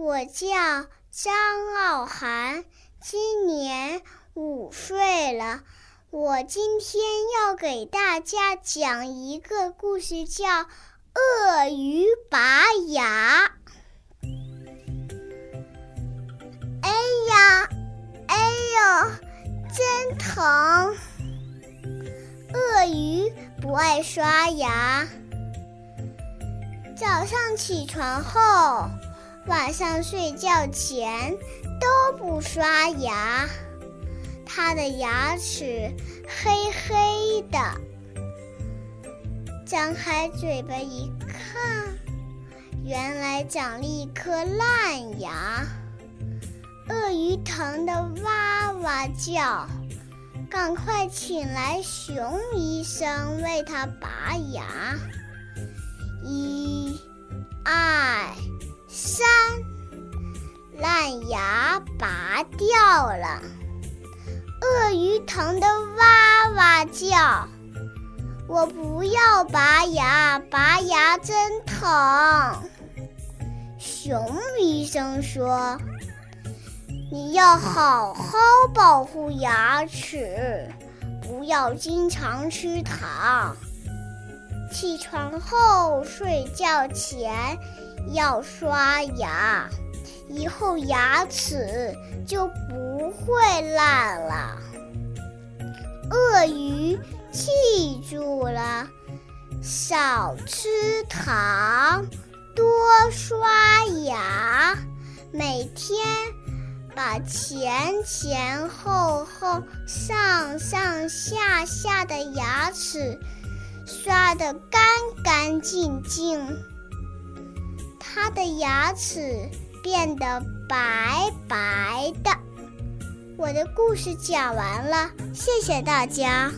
我叫张傲涵，今年五岁了。我今天要给大家讲一个故事，叫《鳄鱼拔牙》。哎呀，哎呦，真疼！鳄鱼不爱刷牙，早上起床后。晚上睡觉前都不刷牙，他的牙齿黑黑的。张开嘴巴一看，原来长了一颗烂牙。鳄鱼疼得哇哇叫，赶快请来熊医生为他拔牙。烂牙拔掉了，鳄鱼疼得哇哇叫。我不要拔牙，拔牙真疼。熊医生说：“你要好好保护牙齿，不要经常吃糖。起床后，睡觉前。”要刷牙，以后牙齿就不会烂了。鳄鱼记住了，少吃糖，多刷牙，每天把前前后后、上上下下的牙齿刷得干干净净。它的牙齿变得白白的。我的故事讲完了，谢谢大家。